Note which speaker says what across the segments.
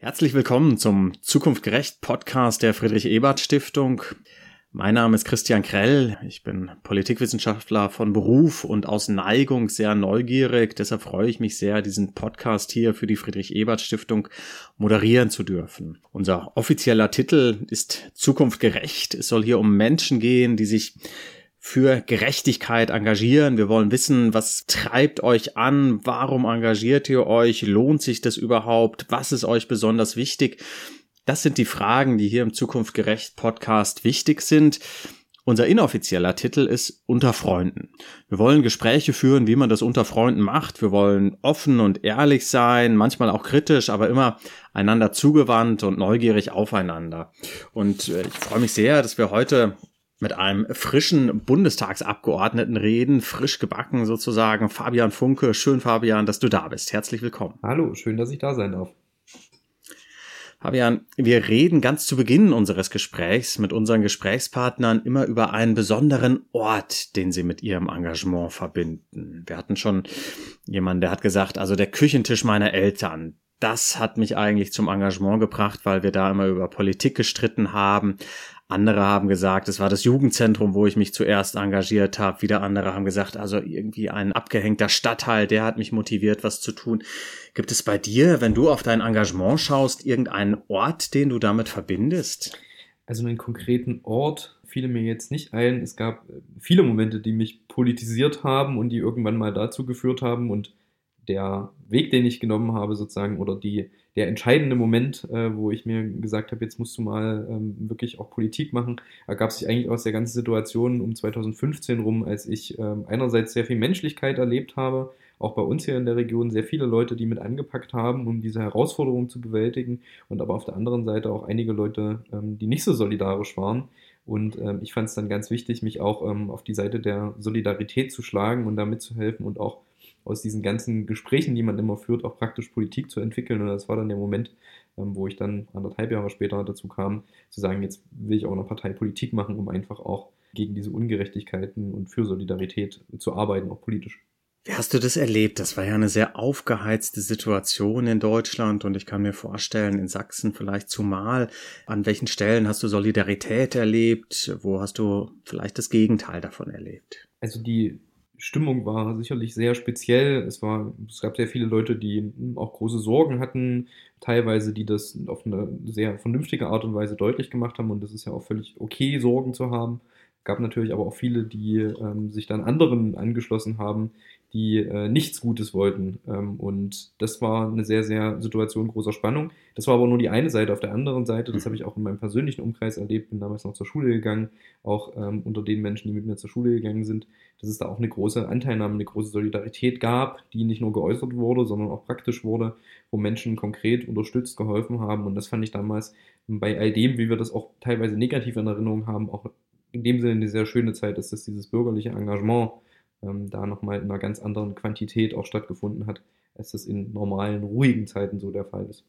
Speaker 1: Herzlich willkommen zum Zukunftgerecht Podcast der Friedrich Ebert Stiftung. Mein Name ist Christian Krell. Ich bin Politikwissenschaftler von Beruf und aus Neigung sehr neugierig. Deshalb freue ich mich sehr, diesen Podcast hier für die Friedrich Ebert Stiftung moderieren zu dürfen. Unser offizieller Titel ist Zukunftgerecht. Es soll hier um Menschen gehen, die sich für Gerechtigkeit engagieren. Wir wollen wissen, was treibt euch an? Warum engagiert ihr euch? Lohnt sich das überhaupt? Was ist euch besonders wichtig? Das sind die Fragen, die hier im Zukunft gerecht Podcast wichtig sind. Unser inoffizieller Titel ist Unter Freunden. Wir wollen Gespräche führen, wie man das unter Freunden macht. Wir wollen offen und ehrlich sein, manchmal auch kritisch, aber immer einander zugewandt und neugierig aufeinander. Und äh, ich freue mich sehr, dass wir heute mit einem frischen Bundestagsabgeordneten reden, frisch gebacken sozusagen. Fabian Funke, schön Fabian, dass du da bist. Herzlich willkommen.
Speaker 2: Hallo, schön, dass ich da sein darf.
Speaker 1: Fabian, wir reden ganz zu Beginn unseres Gesprächs mit unseren Gesprächspartnern immer über einen besonderen Ort, den sie mit ihrem Engagement verbinden. Wir hatten schon jemanden, der hat gesagt, also der Küchentisch meiner Eltern, das hat mich eigentlich zum Engagement gebracht, weil wir da immer über Politik gestritten haben. Andere haben gesagt, es war das Jugendzentrum, wo ich mich zuerst engagiert habe. Wieder andere haben gesagt, also irgendwie ein abgehängter Stadtteil, der hat mich motiviert, was zu tun. Gibt es bei dir, wenn du auf dein Engagement schaust, irgendeinen Ort, den du damit verbindest?
Speaker 2: Also einen konkreten Ort fiel mir jetzt nicht ein. Es gab viele Momente, die mich politisiert haben und die irgendwann mal dazu geführt haben und der Weg, den ich genommen habe, sozusagen, oder die, der entscheidende Moment, äh, wo ich mir gesagt habe, jetzt musst du mal ähm, wirklich auch Politik machen, ergab sich eigentlich aus der ganzen Situation um 2015 rum, als ich ähm, einerseits sehr viel Menschlichkeit erlebt habe, auch bei uns hier in der Region sehr viele Leute, die mit angepackt haben, um diese Herausforderung zu bewältigen, und aber auf der anderen Seite auch einige Leute, ähm, die nicht so solidarisch waren. Und ähm, ich fand es dann ganz wichtig, mich auch ähm, auf die Seite der Solidarität zu schlagen und da mitzuhelfen und auch aus diesen ganzen Gesprächen, die man immer führt, auch praktisch Politik zu entwickeln. Und das war dann der Moment, ähm, wo ich dann anderthalb Jahre später dazu kam, zu sagen, jetzt will ich auch eine Partei Politik machen, um einfach auch gegen diese Ungerechtigkeiten und für Solidarität zu arbeiten, auch politisch.
Speaker 1: Wie hast du das erlebt? Das war ja eine sehr aufgeheizte Situation in Deutschland und ich kann mir vorstellen, in Sachsen vielleicht zumal. An welchen Stellen hast du Solidarität erlebt? Wo hast du vielleicht das Gegenteil davon erlebt?
Speaker 2: Also die Stimmung war sicherlich sehr speziell. Es, war, es gab sehr viele Leute, die auch große Sorgen hatten, teilweise, die das auf eine sehr vernünftige Art und Weise deutlich gemacht haben. Und das ist ja auch völlig okay, Sorgen zu haben. Es gab natürlich aber auch viele, die ähm, sich dann anderen angeschlossen haben, die äh, nichts Gutes wollten. Ähm, und das war eine sehr, sehr Situation großer Spannung. Das war aber nur die eine Seite. Auf der anderen Seite, das habe ich auch in meinem persönlichen Umkreis erlebt, bin damals noch zur Schule gegangen, auch ähm, unter den Menschen, die mit mir zur Schule gegangen sind, dass es da auch eine große Anteilnahme, eine große Solidarität gab, die nicht nur geäußert wurde, sondern auch praktisch wurde, wo Menschen konkret unterstützt, geholfen haben. Und das fand ich damals bei all dem, wie wir das auch teilweise negativ in Erinnerung haben, auch in dem Sinne eine sehr schöne Zeit ist, dass dieses bürgerliche Engagement ähm, da nochmal in einer ganz anderen Quantität auch stattgefunden hat, als das in normalen, ruhigen Zeiten so der Fall ist.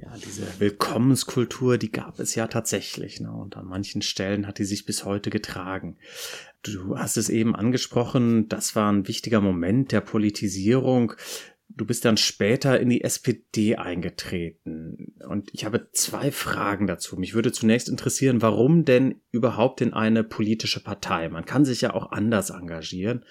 Speaker 1: Ja, diese Willkommenskultur, die gab es ja tatsächlich. Ne? Und an manchen Stellen hat die sich bis heute getragen. Du hast es eben angesprochen, das war ein wichtiger Moment der Politisierung. Du bist dann später in die SPD eingetreten. Und ich habe zwei Fragen dazu. Mich würde zunächst interessieren, warum denn überhaupt in eine politische Partei? Man kann sich ja auch anders engagieren.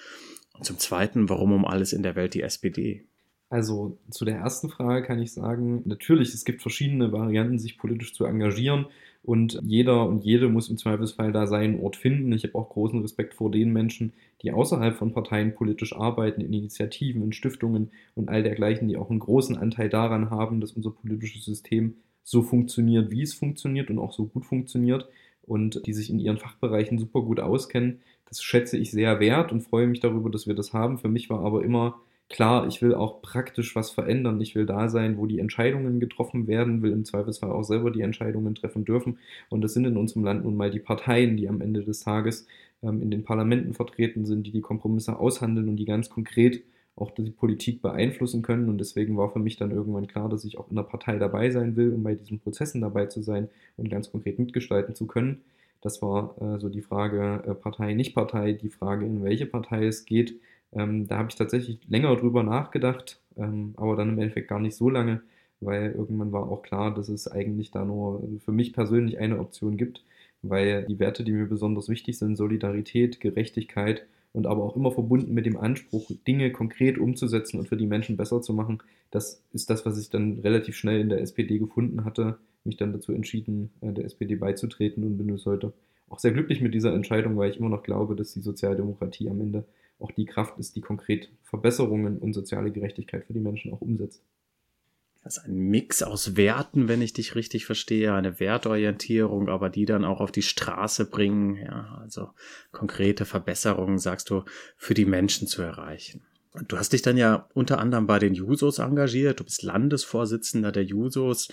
Speaker 1: Und zum Zweiten, warum um alles in der Welt die SPD?
Speaker 2: Also zu der ersten Frage kann ich sagen, natürlich, es gibt verschiedene Varianten, sich politisch zu engagieren. Und jeder und jede muss im Zweifelsfall da seinen Ort finden. Ich habe auch großen Respekt vor den Menschen, die außerhalb von Parteien politisch arbeiten, in Initiativen, in Stiftungen und all dergleichen, die auch einen großen Anteil daran haben, dass unser politisches System so funktioniert, wie es funktioniert und auch so gut funktioniert und die sich in ihren Fachbereichen super gut auskennen. Das schätze ich sehr wert und freue mich darüber, dass wir das haben. Für mich war aber immer Klar, ich will auch praktisch was verändern. Ich will da sein, wo die Entscheidungen getroffen werden, will im Zweifelsfall auch selber die Entscheidungen treffen dürfen. Und das sind in unserem Land nun mal die Parteien, die am Ende des Tages ähm, in den Parlamenten vertreten sind, die die Kompromisse aushandeln und die ganz konkret auch die Politik beeinflussen können. Und deswegen war für mich dann irgendwann klar, dass ich auch in der Partei dabei sein will, um bei diesen Prozessen dabei zu sein und ganz konkret mitgestalten zu können. Das war äh, so die Frage äh, Partei, nicht Partei, die Frage, in welche Partei es geht. Ähm, da habe ich tatsächlich länger drüber nachgedacht, ähm, aber dann im Endeffekt gar nicht so lange, weil irgendwann war auch klar, dass es eigentlich da nur für mich persönlich eine Option gibt, weil die Werte, die mir besonders wichtig sind, Solidarität, Gerechtigkeit und aber auch immer verbunden mit dem Anspruch, Dinge konkret umzusetzen und für die Menschen besser zu machen, das ist das, was ich dann relativ schnell in der SPD gefunden hatte, mich dann dazu entschieden, äh, der SPD beizutreten und bin bis heute auch sehr glücklich mit dieser Entscheidung, weil ich immer noch glaube, dass die Sozialdemokratie am Ende auch die Kraft ist, die konkret Verbesserungen und soziale Gerechtigkeit für die Menschen auch umsetzt.
Speaker 1: Das ist ein Mix aus Werten, wenn ich dich richtig verstehe, eine Wertorientierung, aber die dann auch auf die Straße bringen, ja, also konkrete Verbesserungen, sagst du, für die Menschen zu erreichen. Du hast dich dann ja unter anderem bei den Jusos engagiert. Du bist Landesvorsitzender der Jusos.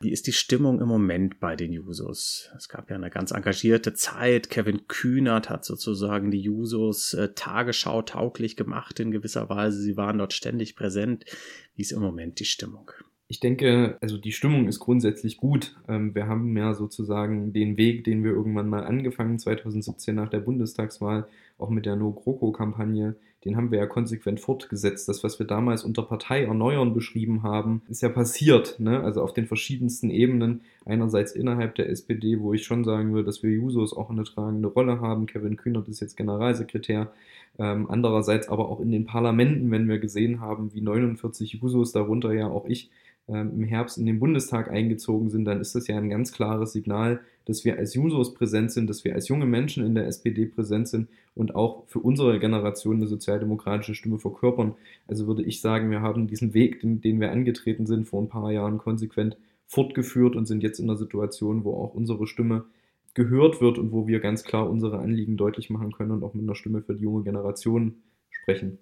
Speaker 1: Wie ist die Stimmung im Moment bei den Jusos? Es gab ja eine ganz engagierte Zeit. Kevin Kühnert hat sozusagen die Jusos äh, Tagesschau tauglich gemacht in gewisser Weise. Sie waren dort ständig präsent. Wie ist im Moment die Stimmung?
Speaker 2: Ich denke, also die Stimmung ist grundsätzlich gut. Ähm, wir haben ja sozusagen den Weg, den wir irgendwann mal angefangen, 2017 nach der Bundestagswahl, auch mit der No-GroKo-Kampagne, den haben wir ja konsequent fortgesetzt. Das, was wir damals unter Partei erneuern beschrieben haben, ist ja passiert. Ne? Also auf den verschiedensten Ebenen. Einerseits innerhalb der SPD, wo ich schon sagen würde, dass wir Jusos auch eine tragende Rolle haben. Kevin Kühnert ist jetzt Generalsekretär. Ähm, andererseits aber auch in den Parlamenten, wenn wir gesehen haben, wie 49 Jusos, darunter ja auch ich, im Herbst in den Bundestag eingezogen sind, dann ist das ja ein ganz klares Signal, dass wir als Jusos präsent sind, dass wir als junge Menschen in der SPD präsent sind und auch für unsere Generation eine sozialdemokratische Stimme verkörpern. Also würde ich sagen, wir haben diesen Weg, den, den wir angetreten sind, vor ein paar Jahren konsequent fortgeführt und sind jetzt in einer Situation, wo auch unsere Stimme gehört wird und wo wir ganz klar unsere Anliegen deutlich machen können und auch mit einer Stimme für die junge Generation sprechen.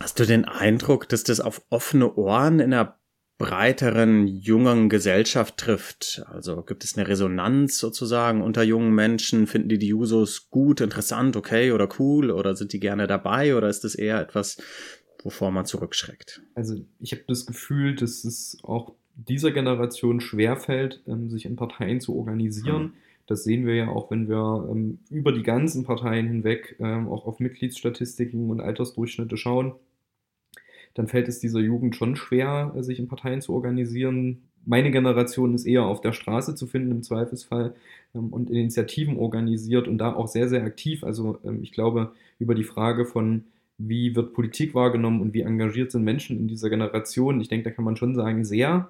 Speaker 1: Hast du den Eindruck, dass das auf offene Ohren in der breiteren jungen Gesellschaft trifft. Also gibt es eine Resonanz sozusagen unter jungen Menschen? Finden die die Jusos gut, interessant, okay oder cool oder sind die gerne dabei oder ist das eher etwas, wovor man zurückschreckt?
Speaker 2: Also ich habe das Gefühl, dass es auch dieser Generation schwerfällt, ähm, sich in Parteien zu organisieren. Mhm. Das sehen wir ja auch, wenn wir ähm, über die ganzen Parteien hinweg ähm, auch auf Mitgliedsstatistiken und Altersdurchschnitte schauen dann fällt es dieser Jugend schon schwer, sich in Parteien zu organisieren. Meine Generation ist eher auf der Straße zu finden im Zweifelsfall ähm, und Initiativen organisiert und da auch sehr, sehr aktiv. Also ähm, ich glaube, über die Frage von, wie wird Politik wahrgenommen und wie engagiert sind Menschen in dieser Generation, ich denke, da kann man schon sagen, sehr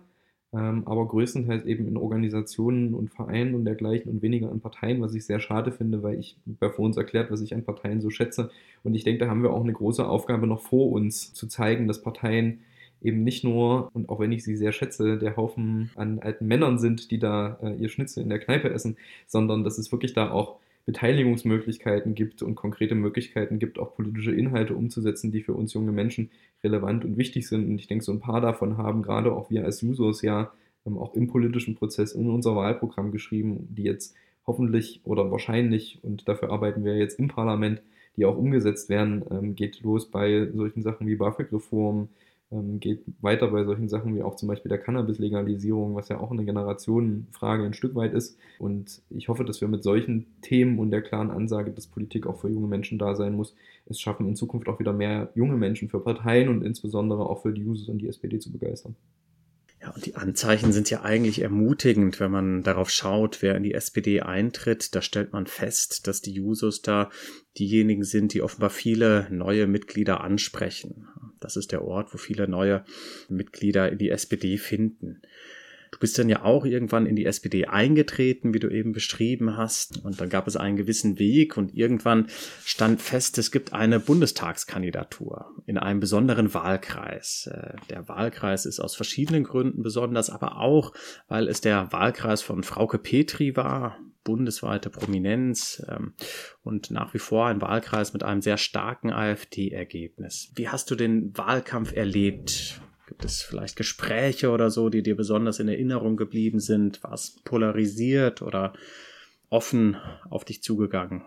Speaker 2: ähm, aber größtenteils eben in Organisationen und Vereinen und dergleichen und weniger in Parteien, was ich sehr schade finde, weil ich bei vor uns erklärt, was ich an Parteien so schätze. Und ich denke, da haben wir auch eine große Aufgabe noch vor uns, zu zeigen, dass Parteien eben nicht nur, und auch wenn ich sie sehr schätze, der Haufen an alten Männern sind, die da äh, ihr Schnitzel in der Kneipe essen, sondern dass es wirklich da auch Beteiligungsmöglichkeiten gibt und konkrete Möglichkeiten gibt, auch politische Inhalte umzusetzen, die für uns junge Menschen relevant und wichtig sind. Und ich denke, so ein paar davon haben gerade auch wir als Users ja ähm, auch im politischen Prozess in unser Wahlprogramm geschrieben, die jetzt hoffentlich oder wahrscheinlich, und dafür arbeiten wir jetzt im Parlament, die auch umgesetzt werden, ähm, geht los bei solchen Sachen wie BAföG-Reform, ähm, geht weiter bei solchen Sachen wie auch zum Beispiel der Cannabis-Legalisierung, was ja auch eine Generationenfrage ein Stück weit ist. Und ich hoffe, dass wir mit solchen Themen und der klaren Ansage, dass Politik auch für junge Menschen da sein muss, es schaffen, in Zukunft auch wieder mehr junge Menschen für Parteien und insbesondere auch für die Users und die SPD zu begeistern.
Speaker 1: Ja, und die Anzeichen sind ja eigentlich ermutigend, wenn man darauf schaut, wer in die SPD eintritt. Da stellt man fest, dass die Jusos da diejenigen sind, die offenbar viele neue Mitglieder ansprechen. Das ist der Ort, wo viele neue Mitglieder in die SPD finden. Du bist dann ja auch irgendwann in die SPD eingetreten, wie du eben beschrieben hast. Und dann gab es einen gewissen Weg und irgendwann stand fest, es gibt eine Bundestagskandidatur in einem besonderen Wahlkreis. Äh, der Wahlkreis ist aus verschiedenen Gründen besonders, aber auch, weil es der Wahlkreis von Frauke Petri war, bundesweite Prominenz ähm, und nach wie vor ein Wahlkreis mit einem sehr starken AfD-Ergebnis. Wie hast du den Wahlkampf erlebt? Gibt es vielleicht Gespräche oder so, die dir besonders in Erinnerung geblieben sind? War es polarisiert oder offen auf dich zugegangen?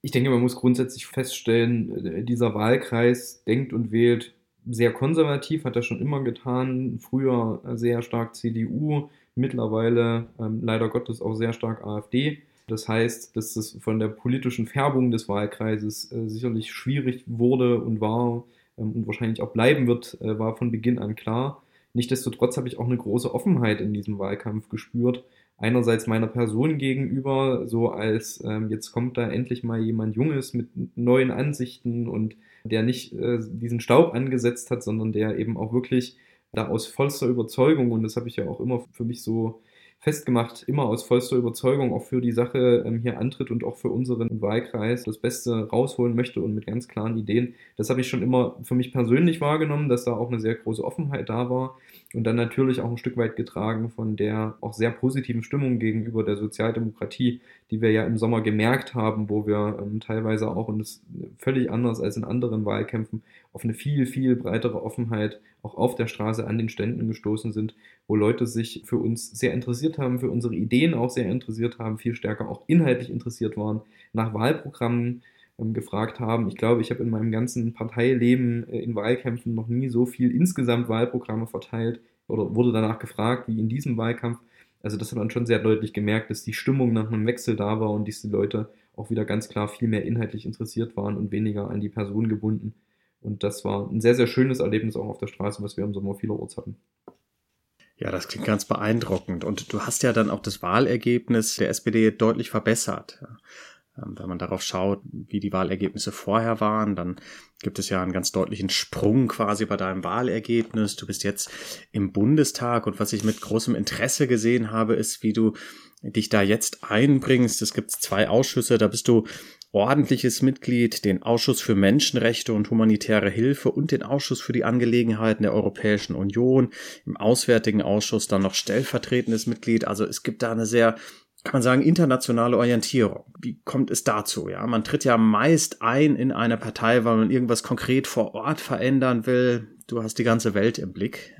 Speaker 2: Ich denke, man muss grundsätzlich feststellen, äh, dieser Wahlkreis denkt und wählt sehr konservativ, hat er schon immer getan. Früher sehr stark CDU, mittlerweile ähm, leider Gottes auch sehr stark AfD. Das heißt, dass es von der politischen Färbung des Wahlkreises äh, sicherlich schwierig wurde und war, und wahrscheinlich auch bleiben wird, äh, war von Beginn an klar. Nichtsdestotrotz habe ich auch eine große Offenheit in diesem Wahlkampf gespürt. Einerseits meiner Person gegenüber, so als ähm, jetzt kommt da endlich mal jemand Junges mit neuen Ansichten und der nicht äh, diesen Staub angesetzt hat, sondern der eben auch wirklich da aus vollster Überzeugung, und das habe ich ja auch immer für mich so festgemacht, immer aus vollster Überzeugung auch für die Sache ähm, hier antritt und auch für unseren Wahlkreis das Beste rausholen möchte und mit ganz klaren Ideen. Das habe ich schon immer für mich persönlich wahrgenommen, dass da auch eine sehr große Offenheit da war und dann natürlich auch ein Stück weit getragen von der auch sehr positiven Stimmung gegenüber der Sozialdemokratie, die wir ja im Sommer gemerkt haben, wo wir ähm, teilweise auch, und das völlig anders als in anderen Wahlkämpfen, auf eine viel, viel breitere Offenheit auch auf der Straße an den Ständen gestoßen sind, wo Leute sich für uns sehr interessiert haben, für unsere Ideen auch sehr interessiert haben, viel stärker auch inhaltlich interessiert waren, nach Wahlprogrammen gefragt haben. Ich glaube, ich habe in meinem ganzen Parteileben äh, in Wahlkämpfen noch nie so viel insgesamt Wahlprogramme verteilt oder wurde danach gefragt wie in diesem Wahlkampf. Also das hat man schon sehr deutlich gemerkt, dass die Stimmung nach einem Wechsel da war und diese Leute auch wieder ganz klar viel mehr inhaltlich interessiert waren und weniger an die Person gebunden. Und das war ein sehr, sehr schönes Erlebnis auch auf der Straße, was wir im Sommer vielerorts hatten.
Speaker 1: Ja, das klingt ganz beeindruckend. Und du hast ja dann auch das Wahlergebnis der SPD deutlich verbessert. Ähm, wenn man darauf schaut, wie die Wahlergebnisse vorher waren, dann gibt es ja einen ganz deutlichen Sprung quasi bei deinem Wahlergebnis. Du bist jetzt im Bundestag und was ich mit großem Interesse gesehen habe, ist, wie du dich da jetzt einbringst. Es gibt zwei Ausschüsse, da bist du ordentliches Mitglied, den Ausschuss für Menschenrechte und humanitäre Hilfe und den Ausschuss für die Angelegenheiten der Europäischen Union, im Auswärtigen Ausschuss dann noch stellvertretendes Mitglied. Also es gibt da eine sehr kann man sagen, internationale Orientierung. Wie kommt es dazu? Ja, man tritt ja meist ein in eine Partei, weil man irgendwas konkret vor Ort verändern will. Du hast die ganze Welt im Blick.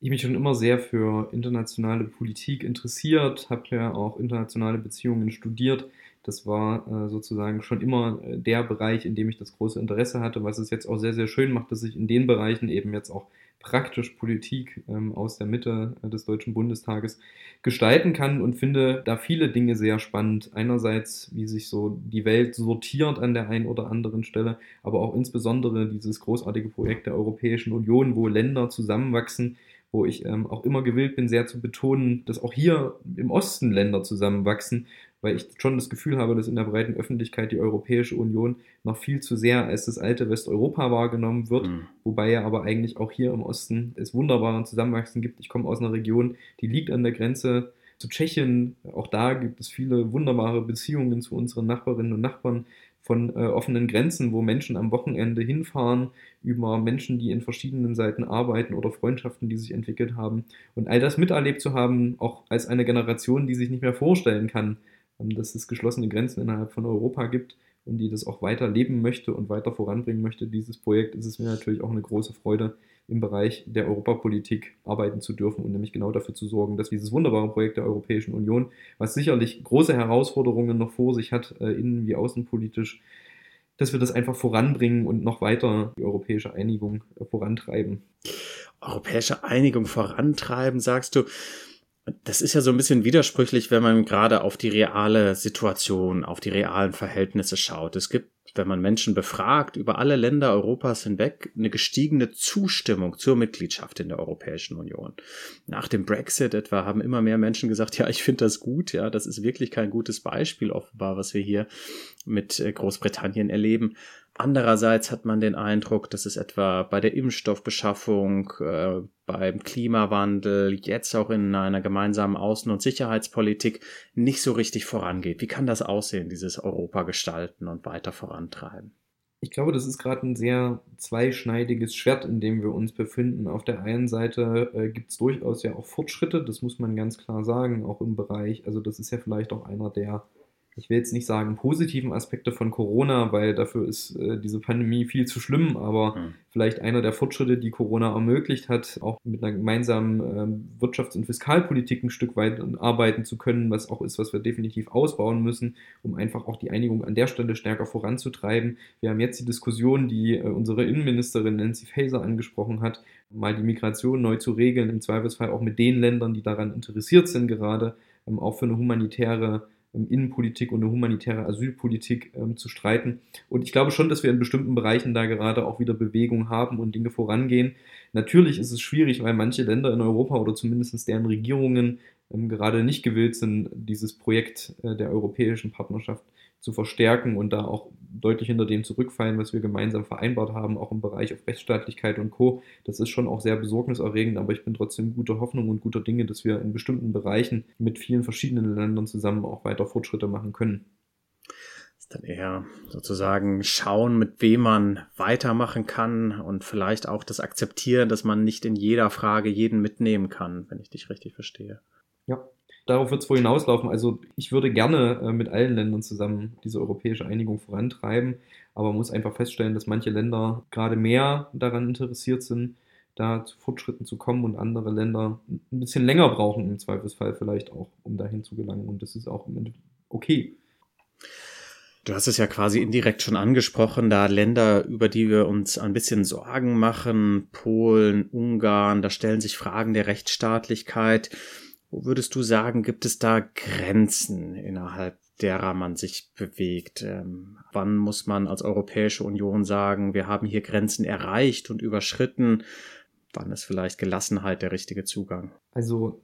Speaker 2: Ich mich schon immer sehr für internationale Politik interessiert, habe ja auch internationale Beziehungen studiert. Das war äh, sozusagen schon immer äh, der Bereich, in dem ich das große Interesse hatte, was es jetzt auch sehr, sehr schön macht, dass ich in den Bereichen eben jetzt auch praktisch Politik ähm, aus der Mitte äh, des Deutschen Bundestages gestalten kann und finde da viele Dinge sehr spannend. Einerseits, wie sich so die Welt sortiert an der einen oder anderen Stelle, aber auch insbesondere dieses großartige Projekt der Europäischen Union, wo Länder zusammenwachsen, wo ich ähm, auch immer gewillt bin, sehr zu betonen, dass auch hier im Osten Länder zusammenwachsen weil ich schon das Gefühl habe, dass in der breiten Öffentlichkeit die Europäische Union noch viel zu sehr als das alte Westeuropa wahrgenommen wird, mhm. wobei ja aber eigentlich auch hier im Osten es wunderbaren Zusammenwachsen gibt. Ich komme aus einer Region, die liegt an der Grenze zu Tschechien. Auch da gibt es viele wunderbare Beziehungen zu unseren Nachbarinnen und Nachbarn von äh, offenen Grenzen, wo Menschen am Wochenende hinfahren, über Menschen, die in verschiedenen Seiten arbeiten oder Freundschaften, die sich entwickelt haben. Und all das miterlebt zu haben, auch als eine Generation, die sich nicht mehr vorstellen kann, dass es geschlossene Grenzen innerhalb von Europa gibt und die das auch weiter leben möchte und weiter voranbringen möchte, dieses Projekt, ist es mir natürlich auch eine große Freude, im Bereich der Europapolitik arbeiten zu dürfen und nämlich genau dafür zu sorgen, dass dieses wunderbare Projekt der Europäischen Union, was sicherlich große Herausforderungen noch vor sich hat, äh, innen wie außenpolitisch, dass wir das einfach voranbringen und noch weiter die europäische Einigung äh, vorantreiben.
Speaker 1: Europäische Einigung vorantreiben, sagst du. Das ist ja so ein bisschen widersprüchlich, wenn man gerade auf die reale Situation, auf die realen Verhältnisse schaut. Es gibt, wenn man Menschen befragt, über alle Länder Europas hinweg eine gestiegene Zustimmung zur Mitgliedschaft in der Europäischen Union. Nach dem Brexit etwa haben immer mehr Menschen gesagt, ja, ich finde das gut, ja, das ist wirklich kein gutes Beispiel offenbar, was wir hier mit äh, Großbritannien erleben. Andererseits hat man den Eindruck, dass es etwa bei der Impfstoffbeschaffung, äh, beim Klimawandel, jetzt auch in einer gemeinsamen Außen- und Sicherheitspolitik nicht so richtig vorangeht. Wie kann das aussehen, dieses Europa gestalten und weiter vorantreiben?
Speaker 2: Ich glaube, das ist gerade ein sehr zweischneidiges Schwert, in dem wir uns befinden. Auf der einen Seite äh, gibt es durchaus ja auch Fortschritte, das muss man ganz klar sagen, auch im Bereich, also das ist ja vielleicht auch einer der ich will jetzt nicht sagen positiven Aspekte von Corona, weil dafür ist äh, diese Pandemie viel zu schlimm, aber mhm. vielleicht einer der Fortschritte, die Corona ermöglicht hat, auch mit einer gemeinsamen äh, Wirtschafts- und Fiskalpolitik ein Stück weit arbeiten zu können, was auch ist, was wir definitiv ausbauen müssen, um einfach auch die Einigung an der Stelle stärker voranzutreiben. Wir haben jetzt die Diskussion, die äh, unsere Innenministerin Nancy Faeser angesprochen hat, mal die Migration neu zu regeln, im Zweifelsfall auch mit den Ländern, die daran interessiert sind, gerade ähm, auch für eine humanitäre Innenpolitik und eine humanitäre Asylpolitik ähm, zu streiten. Und ich glaube schon, dass wir in bestimmten Bereichen da gerade auch wieder Bewegung haben und Dinge vorangehen. Natürlich ist es schwierig, weil manche Länder in Europa oder zumindest deren Regierungen ähm, gerade nicht gewillt sind, dieses Projekt äh, der europäischen Partnerschaft zu verstärken und da auch deutlich hinter dem zurückfallen, was wir gemeinsam vereinbart haben, auch im Bereich auf Rechtsstaatlichkeit und Co. Das ist schon auch sehr besorgniserregend, aber ich bin trotzdem guter Hoffnung und guter Dinge, dass wir in bestimmten Bereichen mit vielen verschiedenen Ländern zusammen auch weiter Fortschritte machen können.
Speaker 1: Das ist dann eher sozusagen schauen, mit wem man weitermachen kann und vielleicht auch das akzeptieren, dass man nicht in jeder Frage jeden mitnehmen kann, wenn ich dich richtig verstehe.
Speaker 2: Ja, darauf wird es wohl hinauslaufen. Also ich würde gerne äh, mit allen Ländern zusammen diese europäische Einigung vorantreiben, aber man muss einfach feststellen, dass manche Länder gerade mehr daran interessiert sind, da zu Fortschritten zu kommen und andere Länder ein bisschen länger brauchen, im Zweifelsfall vielleicht auch, um dahin zu gelangen. Und das ist auch okay.
Speaker 1: Du hast es ja quasi indirekt schon angesprochen, da Länder, über die wir uns ein bisschen Sorgen machen, Polen, Ungarn, da stellen sich Fragen der Rechtsstaatlichkeit. Wo würdest du sagen, gibt es da Grenzen innerhalb derer man sich bewegt? Ähm, wann muss man als Europäische Union sagen, wir haben hier Grenzen erreicht und überschritten? Wann ist vielleicht Gelassenheit der richtige Zugang?
Speaker 2: Also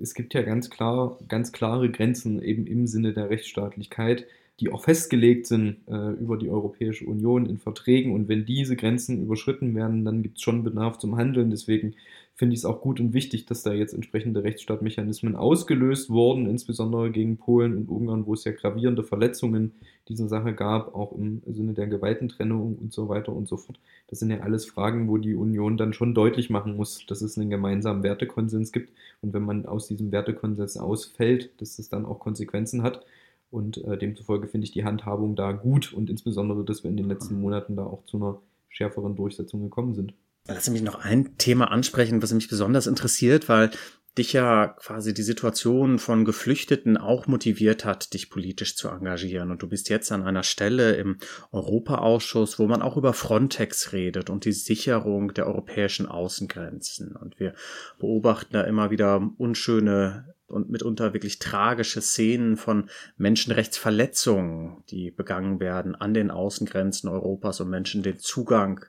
Speaker 2: es gibt ja ganz klar, ganz klare Grenzen eben im Sinne der Rechtsstaatlichkeit, die auch festgelegt sind äh, über die Europäische Union in Verträgen. Und wenn diese Grenzen überschritten werden, dann gibt es schon Bedarf zum Handeln. Deswegen finde ich es auch gut und wichtig, dass da jetzt entsprechende Rechtsstaatmechanismen ausgelöst wurden, insbesondere gegen Polen und Ungarn, wo es ja gravierende Verletzungen dieser Sache gab, auch im Sinne der Gewaltentrennung und so weiter und so fort. Das sind ja alles Fragen, wo die Union dann schon deutlich machen muss, dass es einen gemeinsamen Wertekonsens gibt und wenn man aus diesem Wertekonsens ausfällt, dass es dann auch Konsequenzen hat. Und äh, demzufolge finde ich die Handhabung da gut und insbesondere, dass wir in den letzten Monaten da auch zu einer schärferen Durchsetzung gekommen sind.
Speaker 1: Lass mich noch ein Thema ansprechen, was mich besonders interessiert, weil dich ja quasi die Situation von Geflüchteten auch motiviert hat, dich politisch zu engagieren. Und du bist jetzt an einer Stelle im Europaausschuss, wo man auch über Frontex redet und die Sicherung der europäischen Außengrenzen. Und wir beobachten da immer wieder unschöne und mitunter wirklich tragische Szenen von Menschenrechtsverletzungen, die begangen werden an den Außengrenzen Europas, um Menschen den Zugang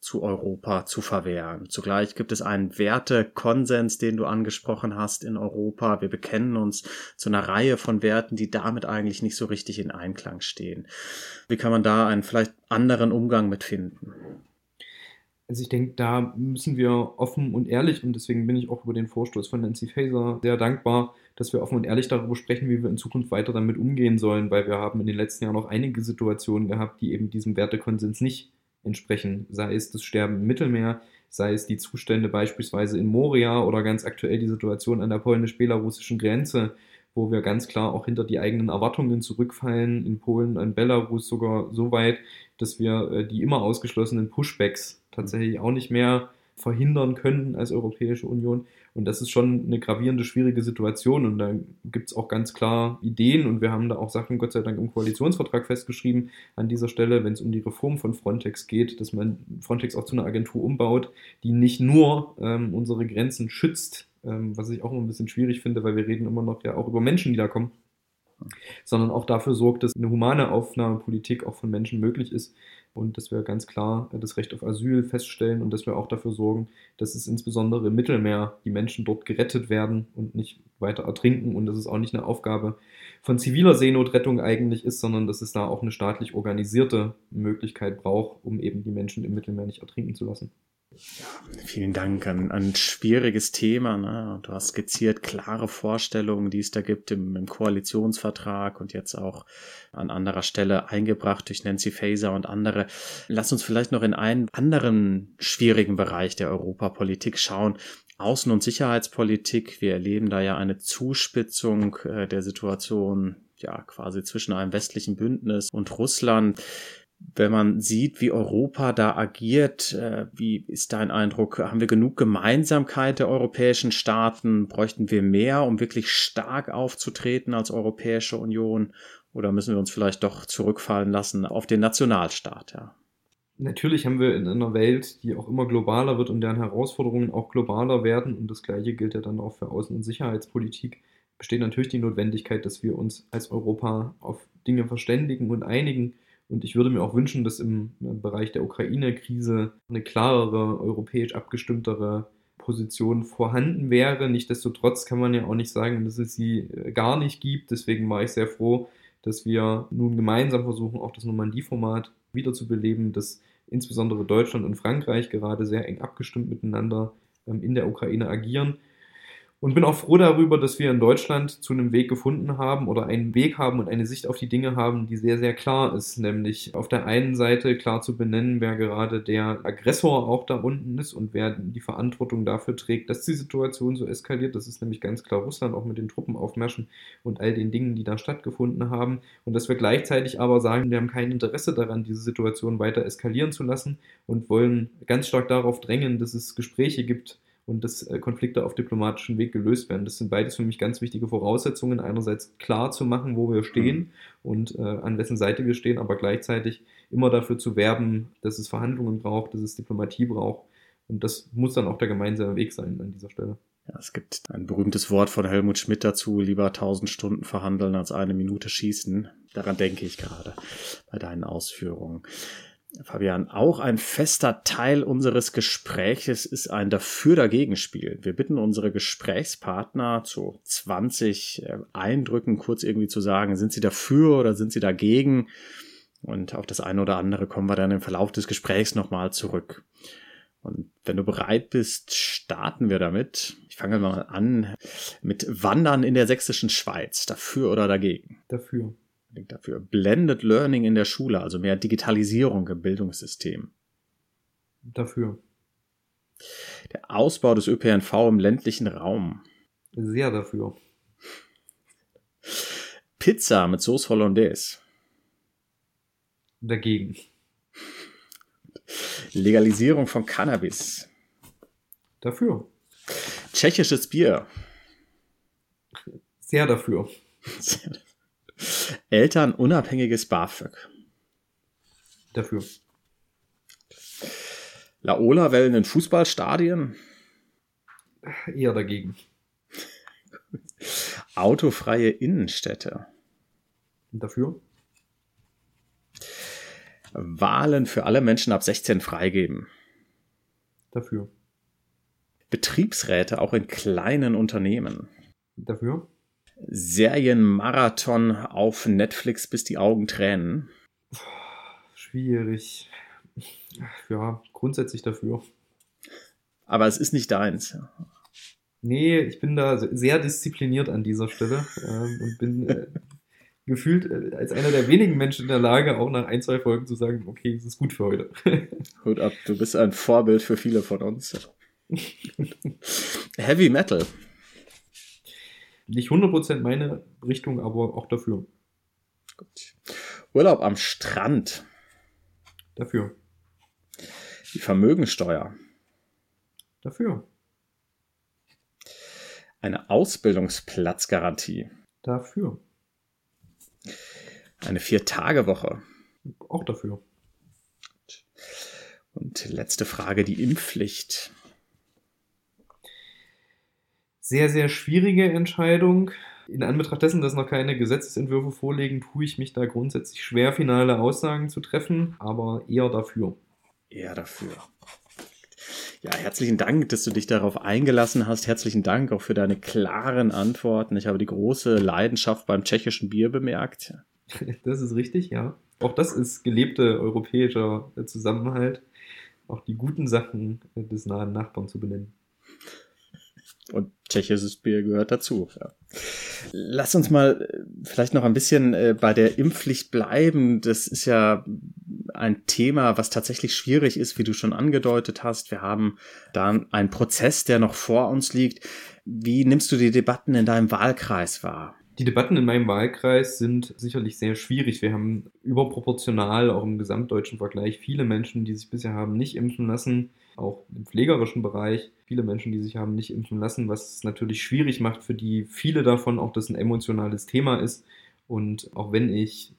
Speaker 1: zu Europa zu verwehren. Zugleich gibt es einen Wertekonsens, den du angesprochen hast in Europa. Wir bekennen uns zu einer Reihe von Werten, die damit eigentlich nicht so richtig in Einklang stehen. Wie kann man da einen vielleicht anderen Umgang mit finden?
Speaker 2: Also ich denke, da müssen wir offen und ehrlich, und deswegen bin ich auch über den Vorstoß von Nancy Faeser sehr dankbar, dass wir offen und ehrlich darüber sprechen, wie wir in Zukunft weiter damit umgehen sollen, weil wir haben in den letzten Jahren noch einige Situationen gehabt, die eben diesem Wertekonsens nicht entsprechen, sei es das Sterben im Mittelmeer, sei es die Zustände beispielsweise in Moria oder ganz aktuell die Situation an der polnisch-belarussischen Grenze, wo wir ganz klar auch hinter die eigenen Erwartungen zurückfallen, in Polen, in Belarus sogar so weit, dass wir äh, die immer ausgeschlossenen Pushbacks tatsächlich auch nicht mehr verhindern können als Europäische Union. Und das ist schon eine gravierende, schwierige Situation. Und da gibt es auch ganz klar Ideen. Und wir haben da auch Sachen, Gott sei Dank, im Koalitionsvertrag festgeschrieben an dieser Stelle, wenn es um die Reform von Frontex geht, dass man Frontex auch zu einer Agentur umbaut, die nicht nur ähm, unsere Grenzen schützt, ähm, was ich auch immer ein bisschen schwierig finde, weil wir reden immer noch ja auch über Menschen, die da kommen sondern auch dafür sorgt, dass eine humane Aufnahmepolitik auch von Menschen möglich ist und dass wir ganz klar das Recht auf Asyl feststellen und dass wir auch dafür sorgen, dass es insbesondere im Mittelmeer die Menschen dort gerettet werden und nicht weiter ertrinken und dass es auch nicht eine Aufgabe von ziviler Seenotrettung eigentlich ist, sondern dass es da auch eine staatlich organisierte Möglichkeit braucht, um eben die Menschen im Mittelmeer nicht ertrinken zu lassen.
Speaker 1: Vielen Dank. Ein, ein schwieriges Thema. Ne? Du hast skizziert klare Vorstellungen, die es da gibt im, im, Koalitionsvertrag und jetzt auch an anderer Stelle eingebracht durch Nancy Faeser und andere. Lass uns vielleicht noch in einen anderen schwierigen Bereich der Europapolitik schauen. Außen- und Sicherheitspolitik. Wir erleben da ja eine Zuspitzung äh, der Situation ja quasi zwischen einem westlichen Bündnis und Russland wenn man sieht, wie Europa da agiert, äh, wie ist dein Eindruck? Haben wir genug Gemeinsamkeit der europäischen Staaten? Bräuchten wir mehr, um wirklich stark aufzutreten als Europäische Union? Oder müssen wir uns vielleicht doch zurückfallen lassen auf den Nationalstaat? Ja?
Speaker 2: Natürlich haben wir in einer Welt, die auch immer globaler wird und deren Herausforderungen auch globaler werden, und das Gleiche gilt ja dann auch für Außen- und Sicherheitspolitik, besteht natürlich die Notwendigkeit, dass wir uns als Europa auf Dinge verständigen und einigen. Und ich würde mir auch wünschen, dass im Bereich der Ukraine-Krise eine klarere, europäisch abgestimmtere Position vorhanden wäre. Nichtsdestotrotz kann man ja auch nicht sagen, dass es sie äh, gar nicht gibt. Deswegen war ich sehr froh, dass wir nun gemeinsam versuchen, auch das Normandie-Format wiederzubeleben, dass insbesondere Deutschland und Frankreich gerade sehr eng abgestimmt miteinander ähm, in der Ukraine agieren. Und bin auch froh darüber, dass wir in Deutschland zu einem Weg gefunden haben oder einen Weg haben und eine Sicht auf die Dinge haben, die sehr, sehr klar ist. Nämlich auf der einen Seite klar zu benennen, wer gerade der Aggressor auch da unten ist und wer die Verantwortung dafür trägt, dass die Situation so eskaliert. Das ist nämlich ganz klar Russland, auch mit den Truppenaufmärschen und all den Dingen, die da stattgefunden haben. Und dass wir gleichzeitig aber sagen, wir haben kein Interesse daran, diese Situation weiter eskalieren zu lassen und wollen ganz stark darauf drängen, dass es Gespräche gibt, und dass äh, Konflikte auf diplomatischem Weg gelöst werden. Das sind beides für mich ganz wichtige Voraussetzungen. Einerseits klar zu machen, wo wir stehen mhm. und äh, an wessen Seite wir stehen, aber gleichzeitig immer dafür zu werben, dass es Verhandlungen braucht, dass es Diplomatie braucht. Und das muss dann auch der gemeinsame Weg sein an dieser Stelle.
Speaker 1: Ja, es gibt ein berühmtes Wort von Helmut Schmidt dazu, lieber tausend Stunden verhandeln als eine Minute schießen. Daran denke ich gerade bei deinen Ausführungen. Fabian, auch ein fester Teil unseres Gespräches ist ein Dafür-Dagegen-Spiel. Wir bitten unsere Gesprächspartner zu 20 äh, Eindrücken kurz irgendwie zu sagen, sind sie dafür oder sind sie dagegen? Und auf das eine oder andere kommen wir dann im Verlauf des Gesprächs nochmal zurück. Und wenn du bereit bist, starten wir damit. Ich fange mal an mit Wandern in der sächsischen Schweiz. Dafür oder dagegen?
Speaker 2: Dafür
Speaker 1: unbedingt dafür. Blended Learning in der Schule, also mehr Digitalisierung im Bildungssystem.
Speaker 2: Dafür.
Speaker 1: Der Ausbau des ÖPNV im ländlichen Raum.
Speaker 2: Sehr dafür.
Speaker 1: Pizza mit Sauce Hollandaise.
Speaker 2: Dagegen.
Speaker 1: Legalisierung von Cannabis.
Speaker 2: Dafür.
Speaker 1: Tschechisches Bier.
Speaker 2: Sehr dafür. Sehr dafür.
Speaker 1: Eltern unabhängiges BAföG.
Speaker 2: Dafür.
Speaker 1: Laola-Wellen in Fußballstadien?
Speaker 2: Eher dagegen.
Speaker 1: Autofreie Innenstädte.
Speaker 2: Dafür.
Speaker 1: Wahlen für alle Menschen ab 16 freigeben.
Speaker 2: Dafür.
Speaker 1: Betriebsräte auch in kleinen Unternehmen.
Speaker 2: Dafür.
Speaker 1: Serienmarathon auf Netflix, bis die Augen tränen?
Speaker 2: Schwierig. Ja, grundsätzlich dafür.
Speaker 1: Aber es ist nicht deins.
Speaker 2: Nee, ich bin da sehr diszipliniert an dieser Stelle ähm, und bin äh, gefühlt äh, als einer der wenigen Menschen in der Lage, auch nach ein, zwei Folgen zu sagen, okay, es ist gut für heute.
Speaker 1: Hut ab, du bist ein Vorbild für viele von uns. Heavy Metal
Speaker 2: nicht 100% meine Richtung, aber auch dafür.
Speaker 1: Gut. Urlaub am Strand.
Speaker 2: Dafür.
Speaker 1: Die Vermögensteuer.
Speaker 2: Dafür.
Speaker 1: Eine Ausbildungsplatzgarantie.
Speaker 2: Dafür.
Speaker 1: Eine Vier-Tage-Woche.
Speaker 2: Auch dafür.
Speaker 1: Und letzte Frage, die Impfpflicht
Speaker 2: sehr, sehr schwierige Entscheidung. In Anbetracht dessen, dass noch keine Gesetzesentwürfe vorliegen, tue ich mich da grundsätzlich schwer, finale Aussagen zu treffen, aber eher dafür.
Speaker 1: Eher dafür. Ja, herzlichen Dank, dass du dich darauf eingelassen hast. Herzlichen Dank auch für deine klaren Antworten. Ich habe die große Leidenschaft beim tschechischen Bier bemerkt.
Speaker 2: Das ist richtig, ja. Auch das ist gelebter europäischer Zusammenhalt, auch die guten Sachen des nahen Nachbarn zu benennen.
Speaker 1: Und tschechisches Bier gehört dazu. Ja. Lass uns mal äh, vielleicht noch ein bisschen äh, bei der Impfpflicht bleiben. Das ist ja ein Thema, was tatsächlich schwierig ist, wie du schon angedeutet hast. Wir haben da einen Prozess, der noch vor uns liegt. Wie nimmst du die Debatten in deinem Wahlkreis wahr?
Speaker 2: Die Debatten in meinem Wahlkreis sind sicherlich sehr schwierig. Wir haben überproportional, auch im gesamtdeutschen Vergleich, viele Menschen, die sich bisher haben nicht impfen lassen, auch im pflegerischen Bereich, viele Menschen, die sich haben nicht impfen lassen, was es natürlich schwierig macht, für die viele davon auch das ein emotionales Thema ist. Und auch wenn ich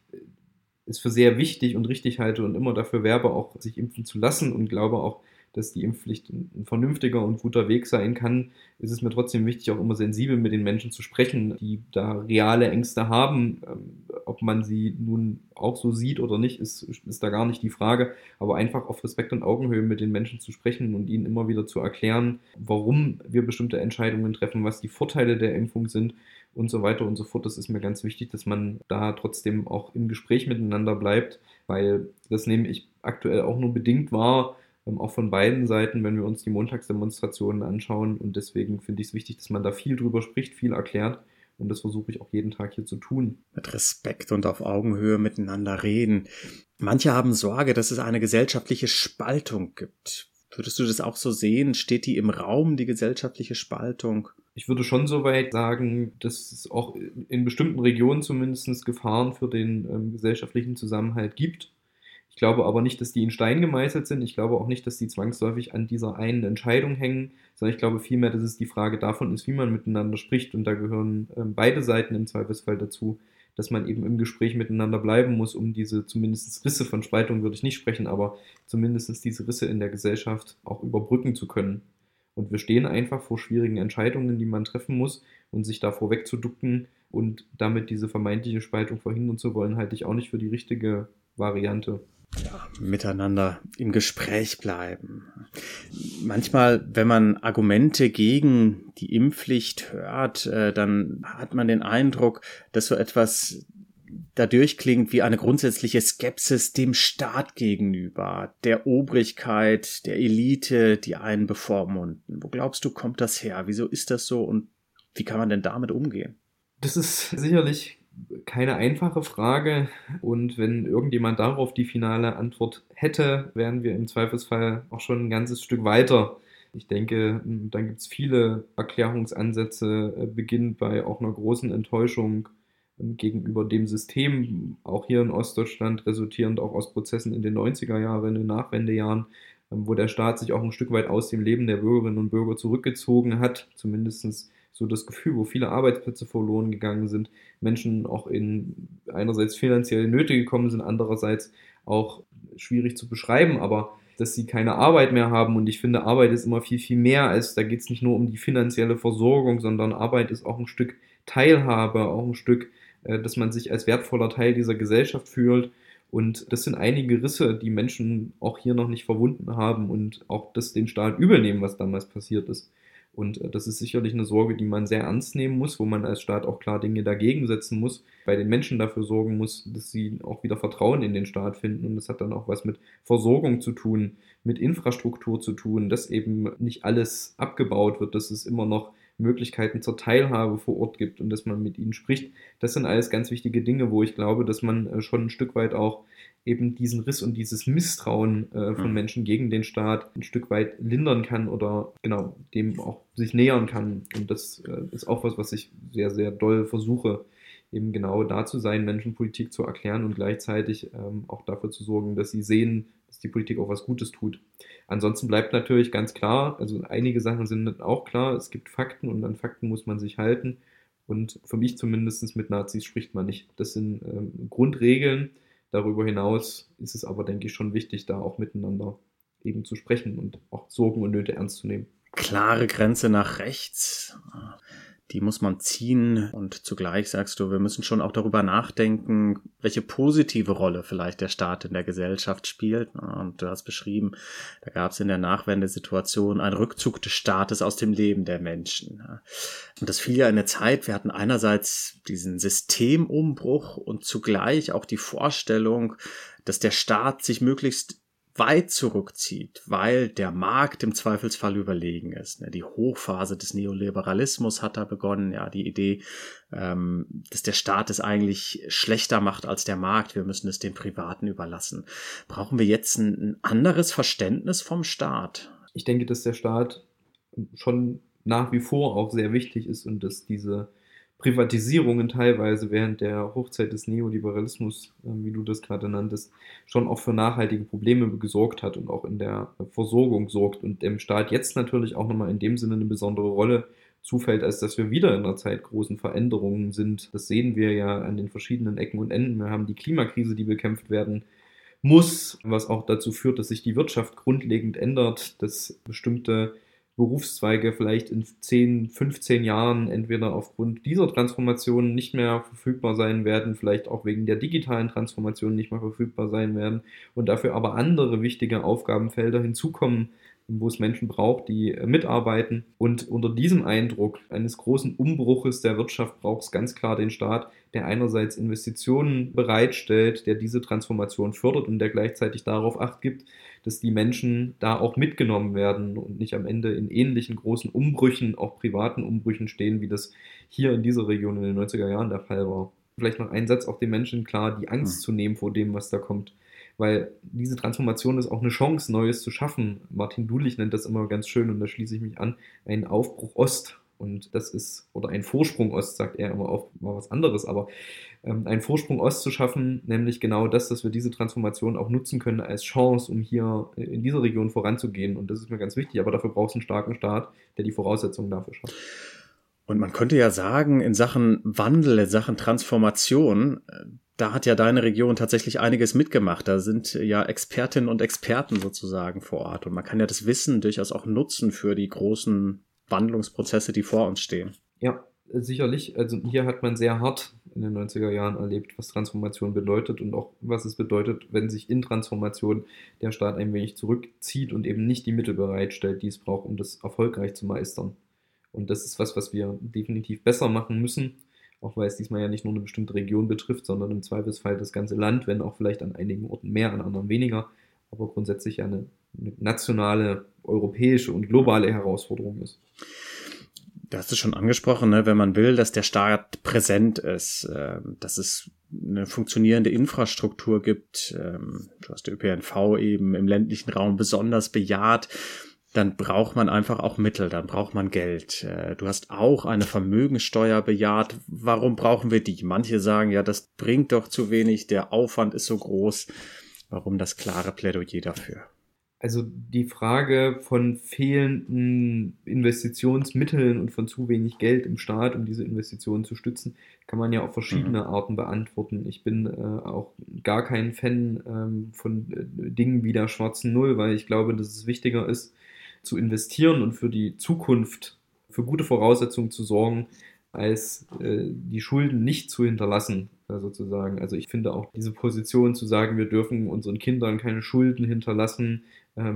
Speaker 2: es für sehr wichtig und richtig halte und immer dafür werbe, auch sich impfen zu lassen und glaube auch, dass die Impfpflicht ein vernünftiger und guter Weg sein kann, ist es mir trotzdem wichtig, auch immer sensibel mit den Menschen zu sprechen, die da reale Ängste haben. Ähm, ob man sie nun auch so sieht oder nicht, ist, ist da gar nicht die Frage. Aber einfach auf Respekt und Augenhöhe mit den Menschen zu sprechen und ihnen immer wieder zu erklären, warum wir bestimmte Entscheidungen treffen, was die Vorteile der Impfung sind und so weiter und so fort. Das ist mir ganz wichtig, dass man da trotzdem auch im Gespräch miteinander bleibt, weil das nehme ich aktuell auch nur bedingt wahr auch von beiden Seiten, wenn wir uns die Montagsdemonstrationen anschauen. Und deswegen finde ich es wichtig, dass man da viel drüber spricht, viel erklärt. Und das versuche ich auch jeden Tag hier zu tun.
Speaker 1: Mit Respekt und auf Augenhöhe miteinander reden. Manche haben Sorge, dass es eine gesellschaftliche Spaltung gibt. Würdest du das auch so sehen? Steht die im Raum, die gesellschaftliche Spaltung?
Speaker 2: Ich würde schon so weit sagen, dass es auch in bestimmten Regionen zumindest Gefahren für den ähm, gesellschaftlichen Zusammenhalt gibt. Ich glaube aber nicht, dass die in Stein gemeißelt sind. Ich glaube auch nicht, dass die zwangsläufig an dieser einen Entscheidung hängen, sondern ich glaube vielmehr, dass es die Frage davon ist, wie man miteinander spricht. Und da gehören ähm, beide Seiten im Zweifelsfall dazu, dass man eben im Gespräch miteinander bleiben muss, um diese zumindest Risse von Spaltung würde ich nicht sprechen, aber zumindest diese Risse in der Gesellschaft auch überbrücken zu können. Und wir stehen einfach vor schwierigen Entscheidungen, die man treffen muss und sich davor wegzuducken und damit diese vermeintliche Spaltung verhindern zu wollen, halte ich auch nicht für die richtige Variante
Speaker 1: ja, miteinander im Gespräch bleiben. Manchmal, wenn man Argumente gegen die Impfpflicht hört, äh, dann hat man den Eindruck, dass so etwas dadurch klingt wie eine grundsätzliche Skepsis dem Staat gegenüber, der Obrigkeit, der Elite, die einen bevormunden. Wo glaubst du, kommt das her? Wieso ist das so und wie kann man denn damit umgehen?
Speaker 2: Das ist sicherlich keine einfache Frage und wenn irgendjemand darauf die finale Antwort hätte, wären wir im Zweifelsfall auch schon ein ganzes Stück weiter. Ich denke, dann gibt es viele Erklärungsansätze, äh, beginnt bei auch einer großen Enttäuschung ähm, gegenüber dem System, auch hier in Ostdeutschland, resultierend auch aus Prozessen in den 90er Jahren, in den Nachwendejahren, ähm, wo der Staat sich auch ein Stück weit aus dem Leben der Bürgerinnen und Bürger zurückgezogen hat, zumindest so das Gefühl, wo viele Arbeitsplätze verloren gegangen sind, Menschen auch in einerseits finanzielle Nöte gekommen sind, andererseits auch schwierig zu beschreiben, aber dass sie keine Arbeit mehr haben. Und ich finde, Arbeit ist immer viel, viel mehr als, da geht es nicht nur um die finanzielle Versorgung, sondern Arbeit ist auch ein Stück Teilhabe, auch ein Stück, äh, dass man sich als wertvoller Teil dieser Gesellschaft fühlt. Und das sind einige Risse, die Menschen auch hier noch nicht verwunden haben und auch das den Staat übernehmen, was damals passiert ist. Und äh, das ist sicherlich eine Sorge, die man sehr ernst nehmen muss, wo man als Staat auch klar Dinge dagegen setzen muss, bei den Menschen dafür sorgen muss, dass sie auch wieder Vertrauen in den Staat finden. Und das hat dann auch was mit Versorgung zu tun, mit Infrastruktur zu tun, dass eben nicht alles abgebaut wird, dass es immer noch Möglichkeiten zur Teilhabe vor Ort gibt und dass man mit ihnen spricht. Das sind alles ganz wichtige Dinge, wo ich glaube, dass man äh, schon ein Stück weit auch eben diesen Riss und dieses Misstrauen äh, von mhm. Menschen gegen den Staat ein Stück weit lindern kann oder genau dem auch sich nähern kann. Und das äh, ist auch was, was ich sehr, sehr doll versuche, eben genau da zu sein, Menschen Politik zu erklären und gleichzeitig ähm, auch dafür zu sorgen, dass sie sehen, dass die Politik auch was Gutes tut. Ansonsten bleibt natürlich ganz klar, also einige Sachen sind auch klar, es gibt Fakten und an Fakten muss man sich halten. Und für mich zumindest mit Nazis spricht man nicht. Das sind ähm, Grundregeln, Darüber hinaus ist es aber, denke ich, schon wichtig, da auch miteinander eben zu sprechen und auch Sorgen und Nöte ernst zu nehmen.
Speaker 1: Klare Grenze nach rechts die muss man ziehen und zugleich sagst du, wir müssen schon auch darüber nachdenken, welche positive Rolle vielleicht der Staat in der Gesellschaft spielt. Und du hast beschrieben, da gab es in der Nachwendesituation einen Rückzug des Staates aus dem Leben der Menschen. Und das fiel ja in der Zeit, wir hatten einerseits diesen Systemumbruch und zugleich auch die Vorstellung, dass der Staat sich möglichst weit zurückzieht, weil der Markt im Zweifelsfall überlegen ist. Ne? Die Hochphase des Neoliberalismus hat da begonnen, ja, die Idee, ähm, dass der Staat es eigentlich schlechter macht als der Markt, wir müssen es den Privaten überlassen. Brauchen wir jetzt ein anderes Verständnis vom Staat?
Speaker 2: Ich denke, dass der Staat schon nach wie vor auch sehr wichtig ist und dass diese Privatisierungen teilweise während der Hochzeit des Neoliberalismus, äh, wie du das gerade nanntest, schon auch für nachhaltige Probleme gesorgt hat und auch in der Versorgung sorgt und dem Staat jetzt natürlich auch nochmal in dem Sinne eine besondere Rolle zufällt, als dass wir wieder in einer Zeit großen Veränderungen sind. Das sehen wir ja an den verschiedenen Ecken und Enden. Wir haben die Klimakrise, die bekämpft werden muss, was auch dazu führt, dass sich die Wirtschaft grundlegend ändert, dass bestimmte Berufszweige vielleicht in 10, 15 Jahren entweder aufgrund dieser Transformation nicht mehr verfügbar sein werden, vielleicht auch wegen der digitalen Transformation nicht mehr verfügbar sein werden und dafür aber andere wichtige Aufgabenfelder hinzukommen, wo es Menschen braucht, die äh, mitarbeiten. Und unter diesem Eindruck eines großen Umbruches der Wirtschaft braucht es ganz klar den Staat, der einerseits Investitionen bereitstellt, der diese Transformation fördert und der gleichzeitig darauf acht gibt, dass die Menschen da auch mitgenommen werden und nicht am Ende in ähnlichen großen Umbrüchen, auch privaten Umbrüchen stehen, wie das hier in dieser Region in den 90er Jahren der Fall war. Vielleicht noch ein Satz, auch den Menschen klar die Angst hm. zu nehmen vor dem, was da kommt weil diese Transformation ist auch eine Chance, Neues zu schaffen. Martin Dulich nennt das immer ganz schön und da schließe ich mich an, ein Aufbruch Ost. Und das ist, oder ein Vorsprung Ost, sagt er immer auf, mal was anderes, aber ähm, einen Vorsprung Ost zu schaffen, nämlich genau das, dass wir diese Transformation auch nutzen können als Chance, um hier in dieser Region voranzugehen. Und das ist mir ganz wichtig, aber dafür braucht es einen starken Staat, der die Voraussetzungen dafür schafft.
Speaker 1: Und man könnte ja sagen, in Sachen Wandel, in Sachen Transformation, da hat ja deine Region tatsächlich einiges mitgemacht. Da sind ja Expertinnen und Experten sozusagen vor Ort. Und man kann ja das Wissen durchaus auch nutzen für die großen Wandlungsprozesse, die vor uns stehen.
Speaker 2: Ja, sicherlich. Also hier hat man sehr hart in den 90er Jahren erlebt, was Transformation bedeutet und auch was es bedeutet, wenn sich in Transformation der Staat ein wenig zurückzieht und eben nicht die Mittel bereitstellt, die es braucht, um das erfolgreich zu meistern. Und das ist was, was wir definitiv besser machen müssen auch weil es diesmal ja nicht nur eine bestimmte Region betrifft, sondern im Zweifelsfall das ganze Land, wenn auch vielleicht an einigen Orten mehr, an anderen weniger, aber grundsätzlich ja eine, eine nationale, europäische und globale Herausforderung ist.
Speaker 1: Du hast es schon angesprochen, ne? wenn man will, dass der Staat präsent ist, äh, dass es eine funktionierende Infrastruktur gibt. Ähm, du hast der ÖPNV eben im ländlichen Raum besonders bejaht dann braucht man einfach auch Mittel, dann braucht man Geld. Äh, du hast auch eine Vermögenssteuer bejaht. Warum brauchen wir die? Manche sagen, ja, das bringt doch zu wenig, der Aufwand ist so groß. Warum das klare Plädoyer dafür?
Speaker 2: Also die Frage von fehlenden Investitionsmitteln und von zu wenig Geld im Staat, um diese Investitionen zu stützen, kann man ja auf verschiedene mhm. Arten beantworten. Ich bin äh, auch gar kein Fan ähm, von äh, Dingen wie der schwarzen Null, weil ich glaube, dass es wichtiger ist, zu investieren und für die Zukunft für gute Voraussetzungen zu sorgen, als äh, die Schulden nicht zu hinterlassen, äh, sozusagen. Also ich finde auch diese Position zu sagen, wir dürfen unseren Kindern keine Schulden hinterlassen,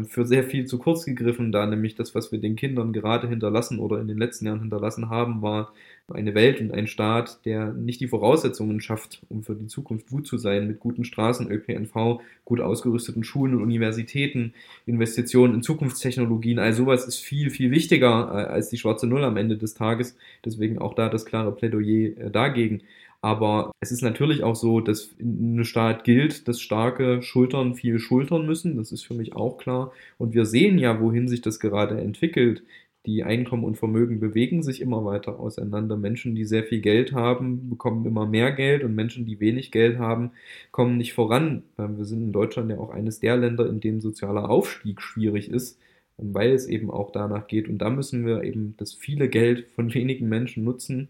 Speaker 2: für sehr viel zu kurz gegriffen, da nämlich das, was wir den Kindern gerade hinterlassen oder in den letzten Jahren hinterlassen haben, war eine Welt und ein Staat, der nicht die Voraussetzungen schafft, um für die Zukunft gut zu sein, mit guten Straßen, ÖPNV, gut ausgerüsteten Schulen und Universitäten, Investitionen in Zukunftstechnologien. All sowas ist viel, viel wichtiger äh, als die schwarze Null am Ende des Tages. Deswegen auch da das klare Plädoyer äh, dagegen. Aber es ist natürlich auch so, dass in einem Staat gilt, dass starke Schultern viel schultern müssen. Das ist für mich auch klar. Und wir sehen ja, wohin sich das gerade entwickelt. Die Einkommen und Vermögen bewegen sich immer weiter auseinander. Menschen, die sehr viel Geld haben, bekommen immer mehr Geld und Menschen, die wenig Geld haben, kommen nicht voran. Ähm, wir sind in Deutschland ja auch eines der Länder, in denen sozialer Aufstieg schwierig ist, ähm, weil es eben auch danach geht. Und da müssen wir eben das viele Geld von wenigen Menschen nutzen,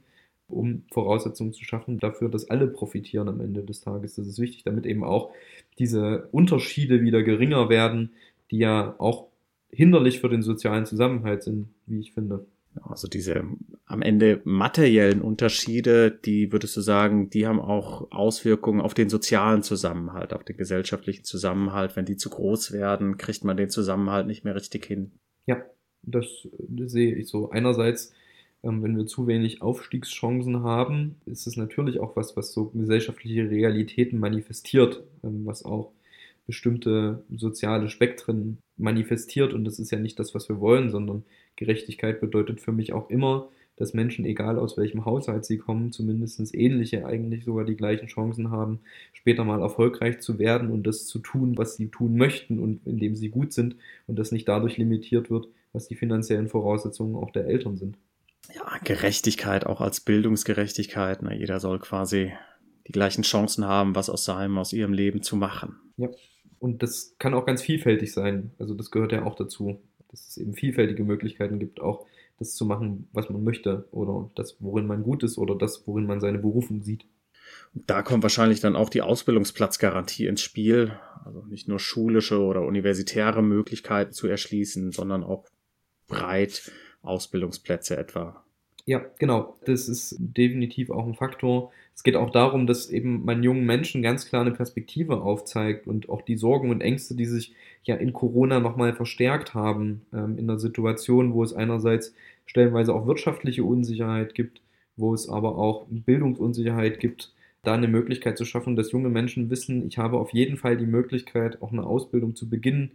Speaker 2: um Voraussetzungen zu schaffen dafür, dass alle profitieren am Ende des Tages. Das ist wichtig, damit eben auch diese Unterschiede wieder geringer werden, die ja auch hinderlich für den sozialen Zusammenhalt sind, wie ich finde.
Speaker 1: Also diese am Ende materiellen Unterschiede, die würdest du sagen, die haben auch Auswirkungen auf den sozialen Zusammenhalt, auf den gesellschaftlichen Zusammenhalt. Wenn die zu groß werden, kriegt man den Zusammenhalt nicht mehr richtig hin.
Speaker 2: Ja, das, sehe ich so. Einerseits wenn wir zu wenig Aufstiegschancen haben, ist es natürlich auch was, was so gesellschaftliche Realitäten manifestiert, ähm, was auch bestimmte soziale Spektren manifestiert. Und das ist ja nicht das, was wir wollen, sondern Gerechtigkeit bedeutet für mich auch immer, dass Menschen, egal aus welchem Haushalt sie kommen, zumindest ähnliche, eigentlich sogar die gleichen Chancen haben, später mal erfolgreich zu werden und das zu tun, was sie tun möchten und in dem sie gut sind und das nicht dadurch limitiert wird, was die finanziellen Voraussetzungen auch der Eltern sind
Speaker 1: ja, Gerechtigkeit auch als Bildungsgerechtigkeit. Ne? Jeder soll quasi die gleichen Chancen haben, was aus seinem, aus ihrem Leben zu machen.
Speaker 2: Ja, und das kann auch ganz vielfältig sein. Also das gehört ja auch dazu, dass es eben vielfältige Möglichkeiten gibt, auch das zu machen, was man möchte oder das, worin man gut ist oder das, worin man seine Berufung sieht.
Speaker 1: Da kommt wahrscheinlich dann auch die Ausbildungsplatzgarantie ins Spiel. Also nicht nur schulische oder universitäre Möglichkeiten zu erschließen, sondern auch breit Ausbildungsplätze etwa.
Speaker 2: Ja, genau. Das ist definitiv auch ein Faktor. Es geht auch darum, dass eben man jungen Menschen ganz klar eine Perspektive aufzeigt und auch die Sorgen und Ängste, die sich ja in Corona nochmal verstärkt haben, ähm, in einer Situation, wo es einerseits stellenweise auch wirtschaftliche Unsicherheit gibt, wo es aber auch Bildungsunsicherheit gibt, da eine Möglichkeit zu schaffen, dass junge Menschen wissen, ich habe auf jeden Fall die Möglichkeit, auch eine Ausbildung zu beginnen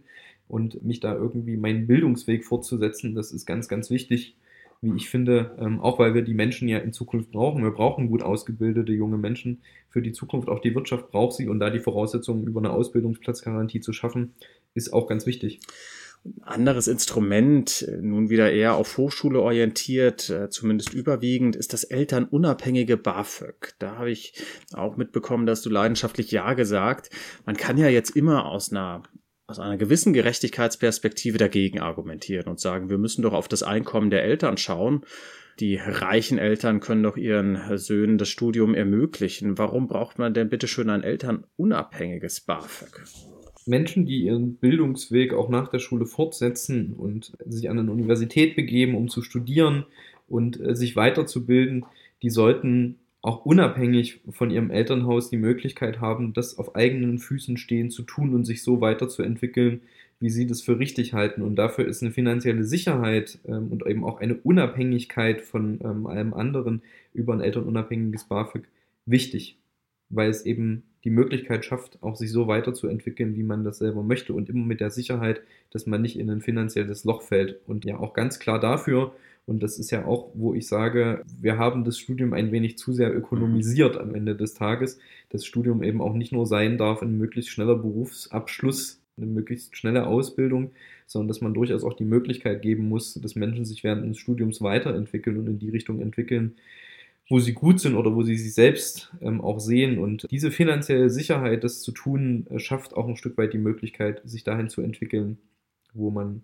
Speaker 2: und mich da irgendwie meinen Bildungsweg fortzusetzen. Das ist ganz, ganz wichtig, wie ich finde, ähm, auch weil wir die Menschen ja in Zukunft brauchen. Wir brauchen gut ausgebildete junge Menschen für die Zukunft. Auch die Wirtschaft braucht sie und da die Voraussetzungen über eine Ausbildungsplatzgarantie zu schaffen, ist auch ganz wichtig
Speaker 1: anderes Instrument, nun wieder eher auf Hochschule orientiert, äh, zumindest überwiegend, ist das elternunabhängige BAföG. Da habe ich auch mitbekommen, dass du leidenschaftlich Ja gesagt. Man kann ja jetzt immer aus einer aus einer gewissen Gerechtigkeitsperspektive dagegen argumentieren und sagen, wir müssen doch auf das Einkommen der Eltern schauen. Die reichen Eltern können doch ihren Söhnen das Studium ermöglichen. Warum braucht man denn bitte schön ein elternunabhängiges BAföG?
Speaker 2: Menschen, die ihren Bildungsweg auch nach der Schule fortsetzen und sich an eine Universität begeben, um zu studieren und äh, sich weiterzubilden, die sollten auch unabhängig von ihrem Elternhaus die Möglichkeit haben, das auf eigenen Füßen stehen zu tun und sich so weiterzuentwickeln, wie sie das für richtig halten. Und dafür ist eine finanzielle Sicherheit ähm, und eben auch eine Unabhängigkeit von ähm, allem anderen über ein elternunabhängiges BAföG wichtig, weil es eben die Möglichkeit schafft, auch sich so weiterzuentwickeln, wie man das selber möchte und immer mit der Sicherheit, dass man nicht in ein finanzielles Loch fällt. Und ja auch ganz klar dafür, und das ist ja auch, wo ich sage, wir haben das Studium ein wenig zu sehr ökonomisiert am Ende des Tages. Das Studium eben auch nicht nur sein darf, ein möglichst schneller Berufsabschluss, eine möglichst schnelle Ausbildung, sondern dass man durchaus auch die Möglichkeit geben muss, dass Menschen sich während des Studiums weiterentwickeln und in die Richtung entwickeln, wo sie gut sind oder wo sie sich selbst ähm, auch sehen. Und diese finanzielle Sicherheit, das zu tun, äh, schafft auch ein Stück weit die Möglichkeit, sich dahin zu entwickeln, wo man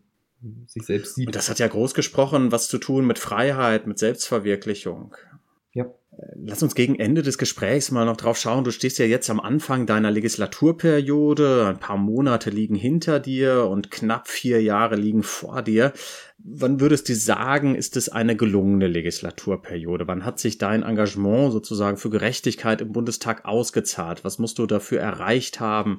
Speaker 2: sich selbst sieht.
Speaker 1: Und das hat ja groß gesprochen, was zu tun mit Freiheit, mit Selbstverwirklichung.
Speaker 2: Ja.
Speaker 1: Lass uns gegen Ende des Gesprächs mal noch drauf schauen. Du stehst ja jetzt am Anfang deiner Legislaturperiode. Ein paar Monate liegen hinter dir und knapp vier Jahre liegen vor dir. Wann würdest du sagen, ist es eine gelungene Legislaturperiode? Wann hat sich dein Engagement sozusagen für Gerechtigkeit im Bundestag ausgezahlt? Was musst du dafür erreicht haben,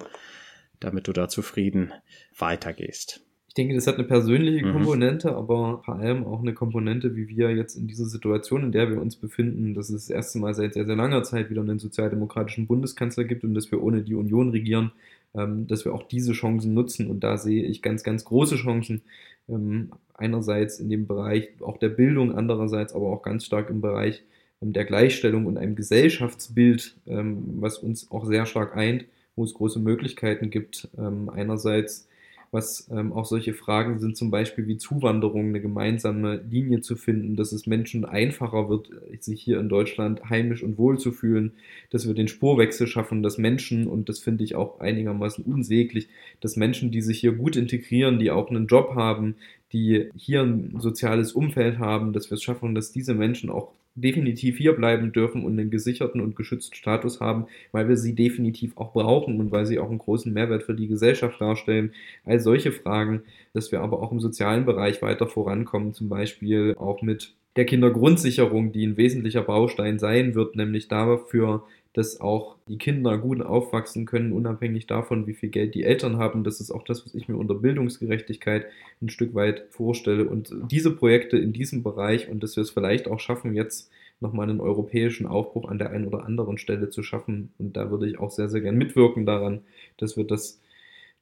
Speaker 1: damit du da zufrieden weitergehst?
Speaker 2: Ich denke, das hat eine persönliche mhm. Komponente, mhm. aber vor allem auch eine Komponente, wie wir jetzt in dieser Situation, in der wir uns befinden, dass es das erste Mal seit sehr, sehr langer Zeit wieder einen sozialdemokratischen Bundeskanzler gibt und dass wir ohne die Union regieren, ähm, dass wir auch diese Chancen nutzen. Und da sehe ich ganz, ganz große Chancen. Ähm, einerseits in dem Bereich auch der Bildung, andererseits aber auch ganz stark im Bereich ähm, der Gleichstellung und einem Gesellschaftsbild, was uns auch sehr stark eint, wo es große Möglichkeiten gibt. einerseits was ähm, auch solche Fragen sind, zum Beispiel wie Zuwanderung, eine gemeinsame Linie zu finden, dass es Menschen einfacher wird, sich hier in Deutschland heimisch und wohl zu fühlen, dass wir den Spurwechsel schaffen, dass Menschen, und das finde ich auch einigermaßen unsäglich, dass Menschen, die sich hier gut integrieren, die auch einen Job haben, die hier ein soziales Umfeld haben, dass wir es schaffen, dass diese Menschen auch definitiv hier bleiben dürfen und einen gesicherten und geschützten Status haben, weil wir sie definitiv auch brauchen und weil sie auch einen großen Mehrwert für die Gesellschaft darstellen. All solche Fragen, dass wir aber auch im sozialen Bereich weiter vorankommen, zum Beispiel auch mit der Kindergrundsicherung, die ein wesentlicher Baustein sein wird, nämlich dafür, dass auch die Kinder gut aufwachsen können, unabhängig davon, wie viel Geld die Eltern haben. Das ist auch das, was ich mir unter Bildungsgerechtigkeit ein Stück weit vorstelle. Und diese Projekte in diesem Bereich und dass wir es vielleicht auch schaffen, jetzt nochmal einen europäischen Aufbruch an der einen oder anderen Stelle zu schaffen. Und da würde ich auch sehr, sehr gern mitwirken daran, dass wir das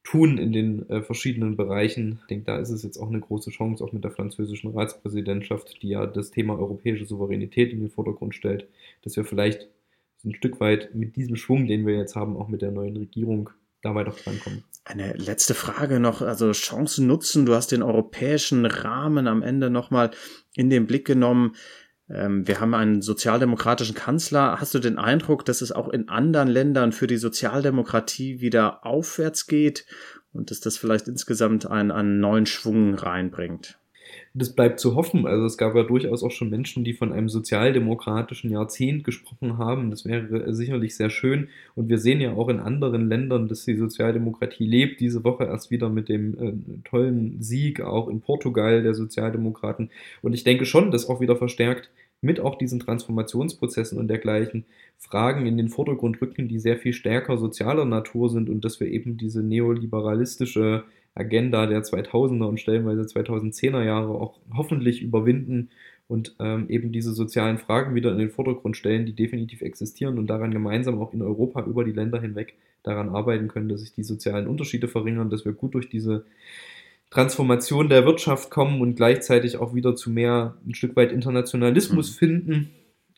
Speaker 2: tun in den äh, verschiedenen Bereichen. Ich denke, da ist es jetzt auch eine große Chance, auch mit der französischen Ratspräsidentschaft, die ja das Thema europäische Souveränität in den Vordergrund stellt, dass wir vielleicht ein Stück weit mit diesem Schwung, den wir jetzt haben, auch mit der neuen Regierung, da weiter vorankommen.
Speaker 1: Eine letzte Frage noch, also Chancen nutzen. Du hast den europäischen Rahmen am Ende nochmal in den Blick genommen. Ähm, wir haben einen sozialdemokratischen Kanzler. Hast du den Eindruck, dass es auch in anderen Ländern für die Sozialdemokratie wieder aufwärts geht und dass das vielleicht insgesamt einen, einen neuen Schwung reinbringt?
Speaker 2: Das bleibt zu hoffen. Also es gab ja durchaus auch schon Menschen, die von einem sozialdemokratischen Jahrzehnt gesprochen haben. Das wäre sicherlich sehr schön. Und wir sehen ja auch in anderen Ländern, dass die Sozialdemokratie lebt. Diese Woche erst wieder mit dem äh, tollen Sieg auch in Portugal der Sozialdemokraten. Und ich denke schon, dass auch wieder verstärkt mit auch diesen Transformationsprozessen und dergleichen Fragen in den Vordergrund rücken, die sehr viel stärker sozialer Natur sind und dass wir eben diese neoliberalistische Agenda der 2000er und stellenweise 2010er Jahre auch hoffentlich überwinden und ähm, eben diese sozialen Fragen wieder in den Vordergrund stellen, die definitiv existieren und daran gemeinsam auch in Europa über die Länder hinweg daran arbeiten können, dass sich die sozialen Unterschiede verringern, dass wir gut durch diese Transformation der Wirtschaft kommen und gleichzeitig auch wieder zu mehr ein Stück weit Internationalismus mhm. finden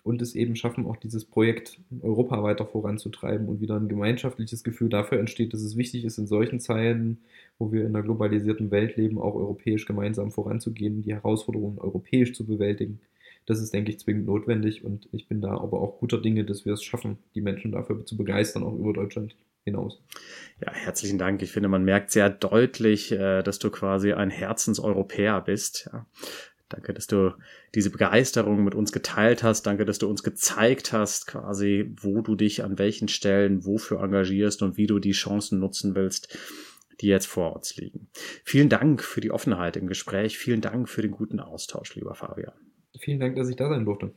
Speaker 2: und es eben schaffen, auch dieses Projekt in Europa weiter voranzutreiben und wieder ein gemeinschaftliches Gefühl dafür entsteht, dass es wichtig ist, in solchen Zeiten, wo wir in einer globalisierten Welt leben, auch europäisch gemeinsam voranzugehen, die Herausforderungen europäisch zu bewältigen. Das ist, denke ich, zwingend notwendig und ich bin da aber auch guter Dinge, dass wir es schaffen, die Menschen dafür zu begeistern, auch über Deutschland hinaus.
Speaker 1: Ja, herzlichen Dank. Ich finde, man merkt sehr deutlich, äh, dass du quasi ein Herzenseuropäer bist. Ja. Danke, dass du diese Begeisterung mit uns geteilt hast. Danke, dass du uns gezeigt hast, quasi, wo du dich an welchen Stellen wofür engagierst und wie du die Chancen nutzen willst, die jetzt vor uns liegen. Vielen Dank für die Offenheit im Gespräch. Vielen Dank für den guten Austausch, lieber Fabian.
Speaker 2: Vielen Dank, dass ich da sein durfte.